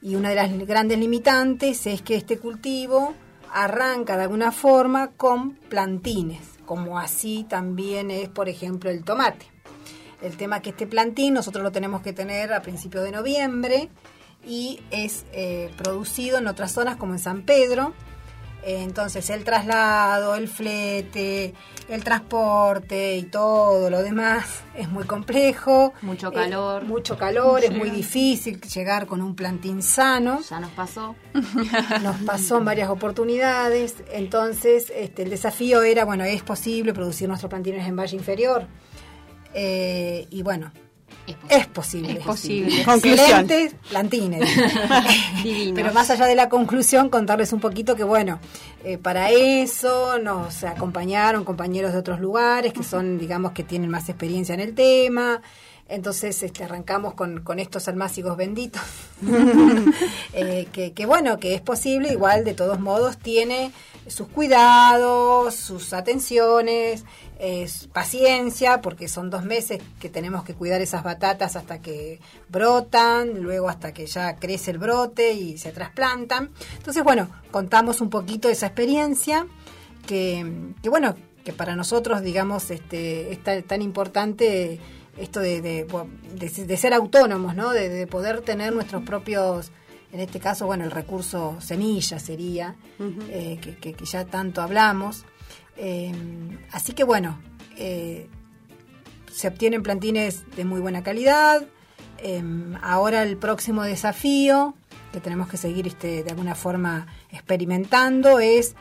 Y una de las grandes limitantes es que este cultivo arranca de alguna forma con plantines, como así también es, por ejemplo, el tomate. El tema que este plantín nosotros lo tenemos que tener a principios de noviembre y es eh, producido en otras zonas como en San Pedro. Entonces el traslado, el flete, el transporte y todo lo demás es muy complejo. Mucho Eh, calor. mucho calor, es muy difícil llegar con un plantín sano. Ya nos pasó. Nos pasó en varias oportunidades. Entonces, este, el desafío era, bueno, es posible producir nuestros plantines en Valle Inferior. Eh, y bueno, es posible. Es posible. Conclusión. Excelentes plantines. Pero más allá de la conclusión, contarles un poquito que, bueno, eh, para eso nos acompañaron compañeros de otros lugares que son, digamos, que tienen más experiencia en el tema. Entonces este, arrancamos con, con estos almácigos benditos, Eh, que, que bueno, que es posible, igual de todos modos tiene sus cuidados, sus atenciones, eh, paciencia, porque son dos meses que tenemos que cuidar esas batatas hasta que brotan, luego hasta que ya crece el brote y se trasplantan. Entonces, bueno, contamos un poquito de esa experiencia, que, que bueno, que para nosotros, digamos, este, es tan, tan importante esto de, de, de- de ser autónomos, ¿no? De, de poder tener nuestros propios, en este caso, bueno, el recurso semilla sería, eh, que, que- que ya tanto hablamos. Eh, así que bueno, eh, se obtienen plantines de muy buena calidad. Eh, ahora el próximo desafío que tenemos que seguir este, de alguna forma experimentando es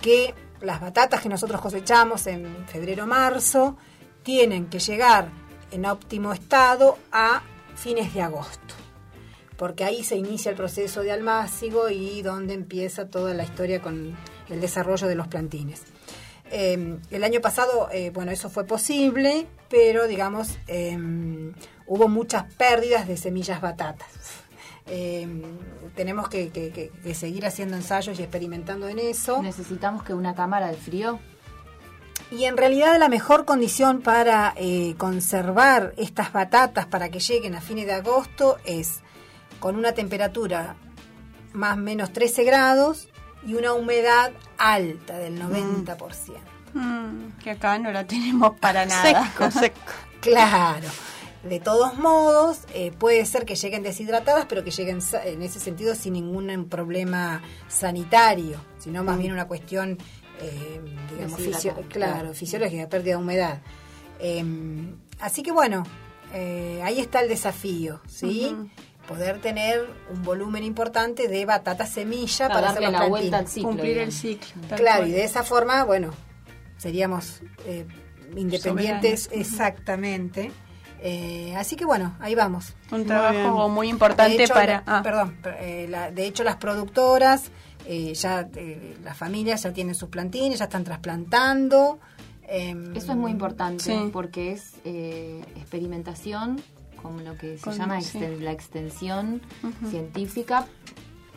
que las batatas que nosotros cosechamos en febrero-marzo tienen que llegar en óptimo estado a fines de agosto, porque ahí se inicia el proceso de almácigo y donde empieza toda la historia con el desarrollo de los plantines. Eh, el año pasado, eh, bueno, eso fue posible, pero digamos, eh, hubo muchas pérdidas de semillas batatas. Eh, tenemos que, que- que- que seguir haciendo ensayos y experimentando en eso. Necesitamos que una cámara de frío. Y en realidad la mejor condición para eh, conservar estas batatas para que lleguen a fines de agosto es con una temperatura más o menos 13 grados y una humedad alta del 90%. Mm, que acá no la tenemos para nada. Seco, seco. Claro. De todos modos, eh, puede ser que lleguen deshidratadas, pero que lleguen en ese sentido sin ningún problema sanitario, sino más bien una cuestión, eh, digamos, fisio- claro, claro. fisiológica, pérdida de humedad. Eh, así que bueno, eh, ahí está el desafío, ¿sí? Ujú. Poder tener un volumen importante de batata semilla Para para hacer la vuelta al ciclo, Cumplir el ciclo. Claro, cual. y de esa forma, bueno, seríamos eh, independientes Soberanos. exactamente. Eh, así que bueno, ahí vamos. Un trabajo muy importante hecho, para... ah. Perdón, per- eh, la- de hecho las productoras, eh, ya eh, las familias ya tienen sus plantines, ya están trasplantando. em, Eso es muy importante Sí. porque es eh, experimentación con lo que se Con- llama sí. exten- la extensión científica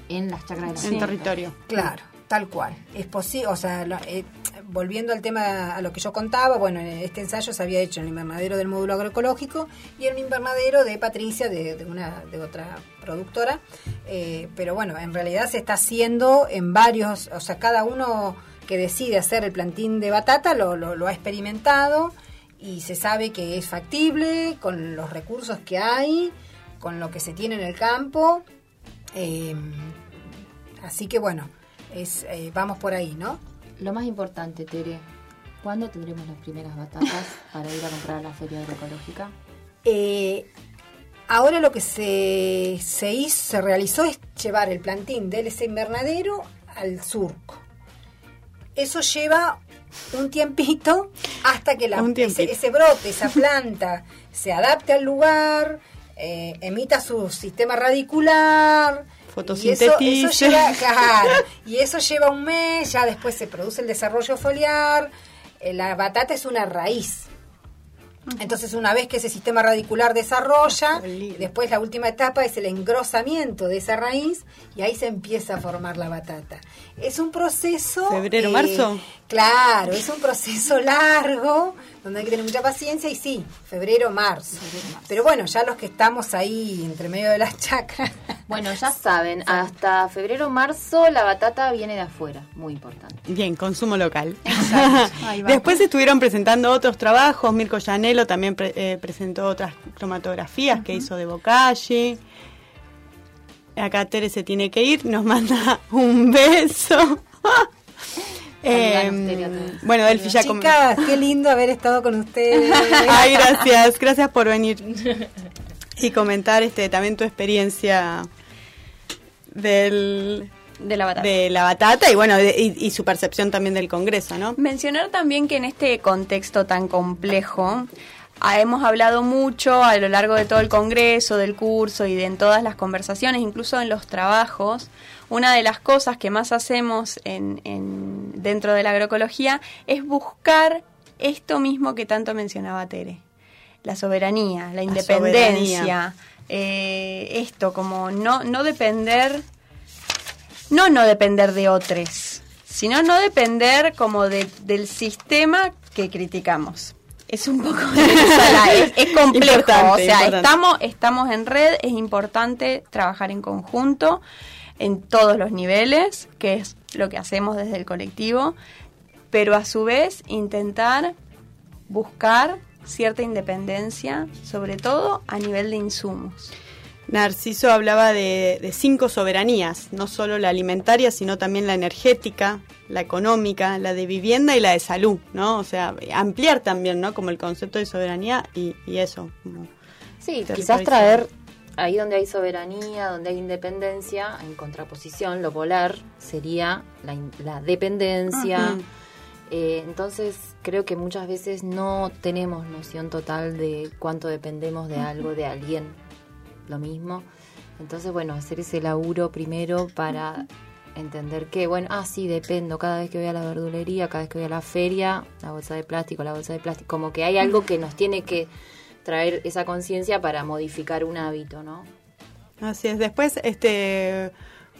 en las chacras de la En finca. territorio. Claro, tal cual. Es posible, o sea, lo- eh, volviendo al tema, a lo que yo contaba, bueno, este ensayo se había hecho en el invernadero del módulo agroecológico y en un invernadero de Patricia, de, de una de otra productora, eh, pero bueno, en realidad se está haciendo en varios, o sea, cada uno que decide hacer el plantín de batata lo, lo, lo ha experimentado y se sabe que es factible con los recursos que hay, con lo que se tiene en el campo. eh, así que bueno, es, eh, vamos por ahí, ¿no? Lo más importante, Tere, ¿cuándo tendremos las primeras batatas para ir a comprar a la feria agroecológica? Eh, ahora lo que se, se hizo, se realizó es llevar el plantín del ese invernadero al surco. Eso lleva un tiempito hasta que la, ese, ese brote, esa planta, se adapte al lugar, eh, emita su sistema radicular. Y eso, eso Fotosintetice. lleva, claro, y eso lleva un mes, ya después se produce el desarrollo foliar. Eh, la batata es una raíz. Entonces, una vez que ese sistema radicular desarrolla, después la última etapa es el engrosamiento de esa raíz y ahí se empieza a formar la batata. Es un proceso... eh, ¿Febrero, marzo? Claro, es un proceso largo, donde hay que tener mucha paciencia y sí, febrero, marzo. Pero bueno, ya los que estamos ahí entre medio de las chacras... Bueno, ya saben, hasta febrero marzo la batata viene de afuera, muy importante. Bien, consumo local. Después estuvieron presentando otros trabajos. Mirko Llanelo también pre- eh, presentó otras cromatografías que hizo de Bocagli. Acá Tere se tiene que ir, nos manda un beso. Eh, todos. bueno, Delphi ya Chicas, qué lindo haber estado con ustedes. Ay, gracias, gracias por venir y comentar este también tu experiencia del de la batata. de la batata y bueno de- y, y su percepción también del Congreso, ¿no? Mencionar también que en este contexto tan complejo ah, hemos hablado mucho a lo largo de todo el Congreso, del curso y de en todas las conversaciones, incluso en los trabajos. Una de las cosas que más hacemos en, en- dentro de la agroecología es buscar esto mismo que tanto mencionaba Tere. La soberanía, la independencia, soberanía. eh, esto, como no, no depender no no depender de otros, sino no depender como de- del sistema que criticamos. Es un poco es, es complejo, Importante, o sea, importante. estamos estamos en red, es importante trabajar en conjunto en todos los niveles, que es lo que hacemos desde el colectivo, pero a su vez intentar buscar cierta independencia, sobre todo a nivel de insumos. Narciso hablaba de, de cinco soberanías, no solo la alimentaria, sino también la energética, la económica, la de vivienda y la de salud, ¿no? O sea, ampliar también, ¿no? Como el concepto de soberanía y, y eso. como Sí, quizás traer ahí donde hay soberanía, donde hay independencia, en contraposición, lo polar sería la, la dependencia. Eh, entonces creo que muchas veces no tenemos noción total de cuánto dependemos de algo, de alguien, lo mismo. Entonces, bueno, hacer ese laburo primero para entender que, bueno, ah, sí, dependo, cada vez que voy a la verdulería, cada vez que voy a la feria, la bolsa de plástico, la bolsa de plástico, como que hay algo que nos tiene que traer esa conciencia para modificar un hábito, ¿no? Así es. Después, este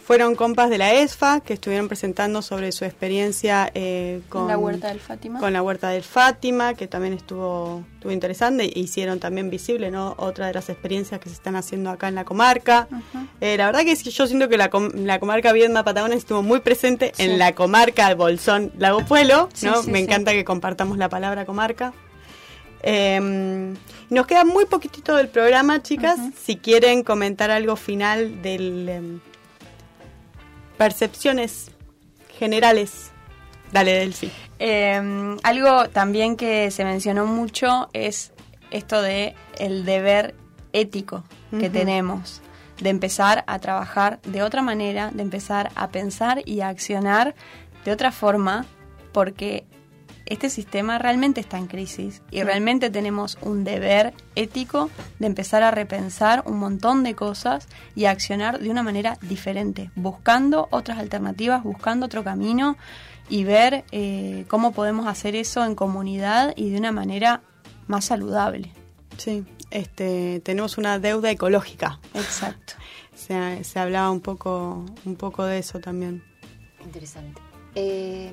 fueron compas de la ESFA que estuvieron presentando sobre su experiencia eh, con la Huerta del Fátima. Con la Huerta del Fátima, que también estuvo, estuvo interesante. E hicieron también visible ¿no? otra de las experiencias que se están haciendo acá en la comarca. Eh, la verdad que yo siento que la, la comarca Viedma Patagones estuvo muy presente en la comarca Bolsón Lago Pueblo. ¿no? Me encanta que compartamos la palabra comarca. Em, nos queda muy poquitito del programa, chicas. Si quieren comentar algo final del em, percepciones generales. Dale, Delphi. Eh, algo también que se mencionó mucho es esto de el deber ético que tenemos de empezar a trabajar de otra manera, de empezar a pensar y a accionar de otra forma, porque este sistema realmente está en crisis y realmente tenemos un deber ético de empezar a repensar un montón de cosas y a accionar de una manera diferente, buscando otras alternativas, buscando otro camino y ver eh, cómo podemos hacer eso en comunidad y de una manera más saludable. Sí, este, tenemos una deuda ecológica. Exacto. Se, se hablaba un poco, un poco de eso también. Interesante. Eh,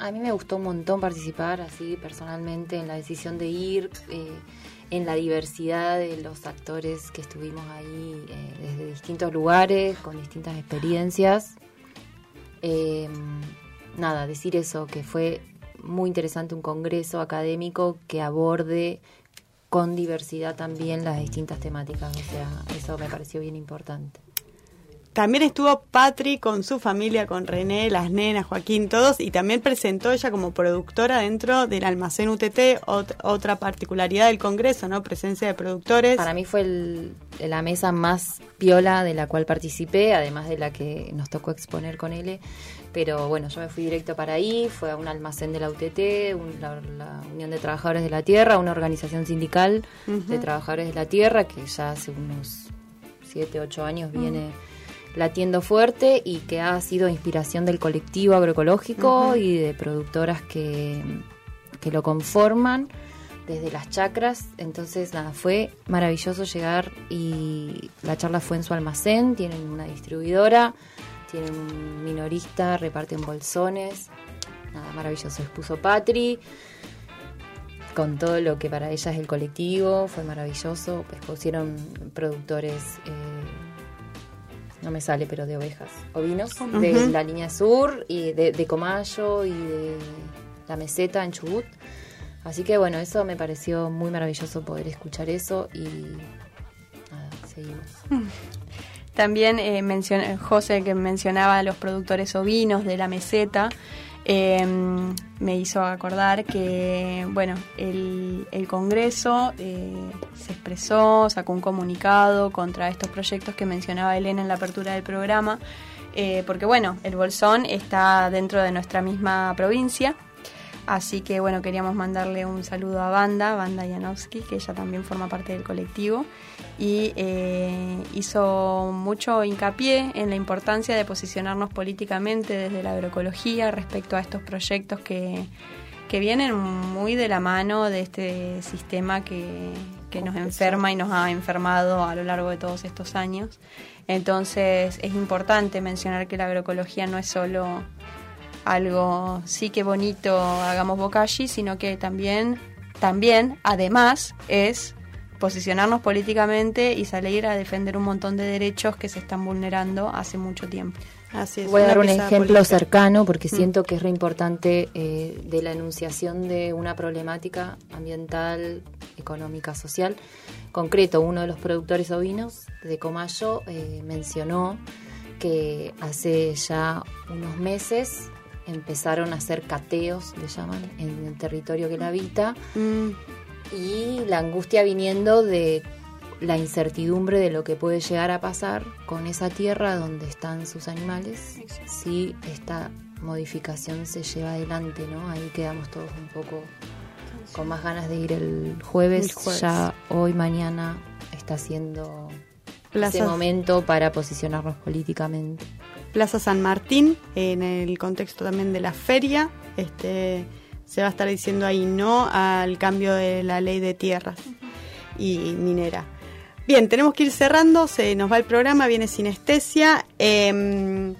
a mí me gustó un montón participar así personalmente en la decisión de ir, eh, en la diversidad de los actores que estuvimos ahí eh, desde distintos lugares, con distintas experiencias. Em, nada, decir eso, que fue muy interesante un congreso académico que aborde con diversidad también las distintas temáticas, o sea, eso me pareció bien importante. También estuvo Patri con su familia, con René, las nenas, Joaquín, todos, y también presentó ella como productora dentro del almacén UTT, otra particularidad del Congreso, ¿no? Presencia de productores. Para mí fue la mesa más piola de la cual participé, además de la que nos tocó exponer con él. Pero bueno, yo me fui directo para ahí, fue a un almacén de la UTT, la, Unión de Trabajadores de la Tierra, una organización sindical de trabajadores de la Tierra que ya hace unos 7, 8 años viene latiendo fuerte y que ha sido inspiración del colectivo agroecológico y de productoras que, que lo conforman desde las chacras. Entonces, nada, fue maravilloso llegar y la charla fue en su almacén, tienen una distribuidora, tienen un minorista, reparten bolsones. Nada, maravilloso. Expuso Patri con todo lo que para ella es el colectivo, fue maravilloso. Pues pusieron productores eh, no me sale, pero de ovejas, ovinos, de la línea sur y de, Comayo y de la meseta en Chubut. Así que bueno, eso me pareció muy maravilloso poder escuchar eso y nada, seguimos. También eh, José que mencionaba a los productores ovinos de la meseta. Em, me hizo acordar que, bueno, el, Congreso eh, se expresó, sacó un comunicado contra estos proyectos que mencionaba Elena en la apertura del programa, eh, porque, bueno, el Bolsón está dentro de nuestra misma provincia. Así que bueno, queríamos mandarle un saludo a Banda, Banda Janowski, que ella también forma parte del colectivo y eh, hizo mucho hincapié en la importancia de posicionarnos políticamente desde la agroecología respecto a estos proyectos que, vienen muy de la mano de este sistema que, que nos enferma y nos ha enfermado a lo largo de todos estos años. Entonces es importante mencionar que la agroecología no es solo algo sí que bonito, hagamos bokashi, sino que también, también, además, es posicionarnos políticamente y salir a defender un montón de derechos que se están vulnerando hace mucho tiempo. Así Voy a dar un ejemplo cercano porque mm. siento que es re importante eh, de la enunciación de una problemática ambiental, económica, social. Concreto, uno de los productores ovinos de Comayo eh, mencionó que hace ya unos meses empezaron a hacer cateos, le llaman, en el territorio que la habita. Mm. Y la angustia viniendo de la incertidumbre de lo que puede llegar a pasar con esa tierra donde están sus animales, si está modificación se lleva adelante, ¿no? Ahí quedamos todos un poco con más ganas de ir el jueves. El jueves. Ya hoy, mañana está siendo Plaza- ese momento para posicionarnos políticamente. Plaza San Martín, en el contexto también de la feria, este, se va a estar diciendo ahí no al cambio de la ley de tierras y minera. Bien, tenemos que ir cerrando, se nos va el programa, viene sinestesia. em,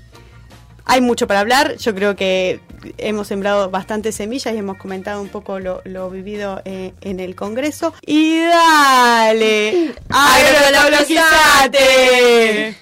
hay mucho para hablar, yo creo que hemos sembrado bastantes semillas y hemos comentado un poco lo, lo vivido eh, en el Congreso. Y dale, agroecologizate.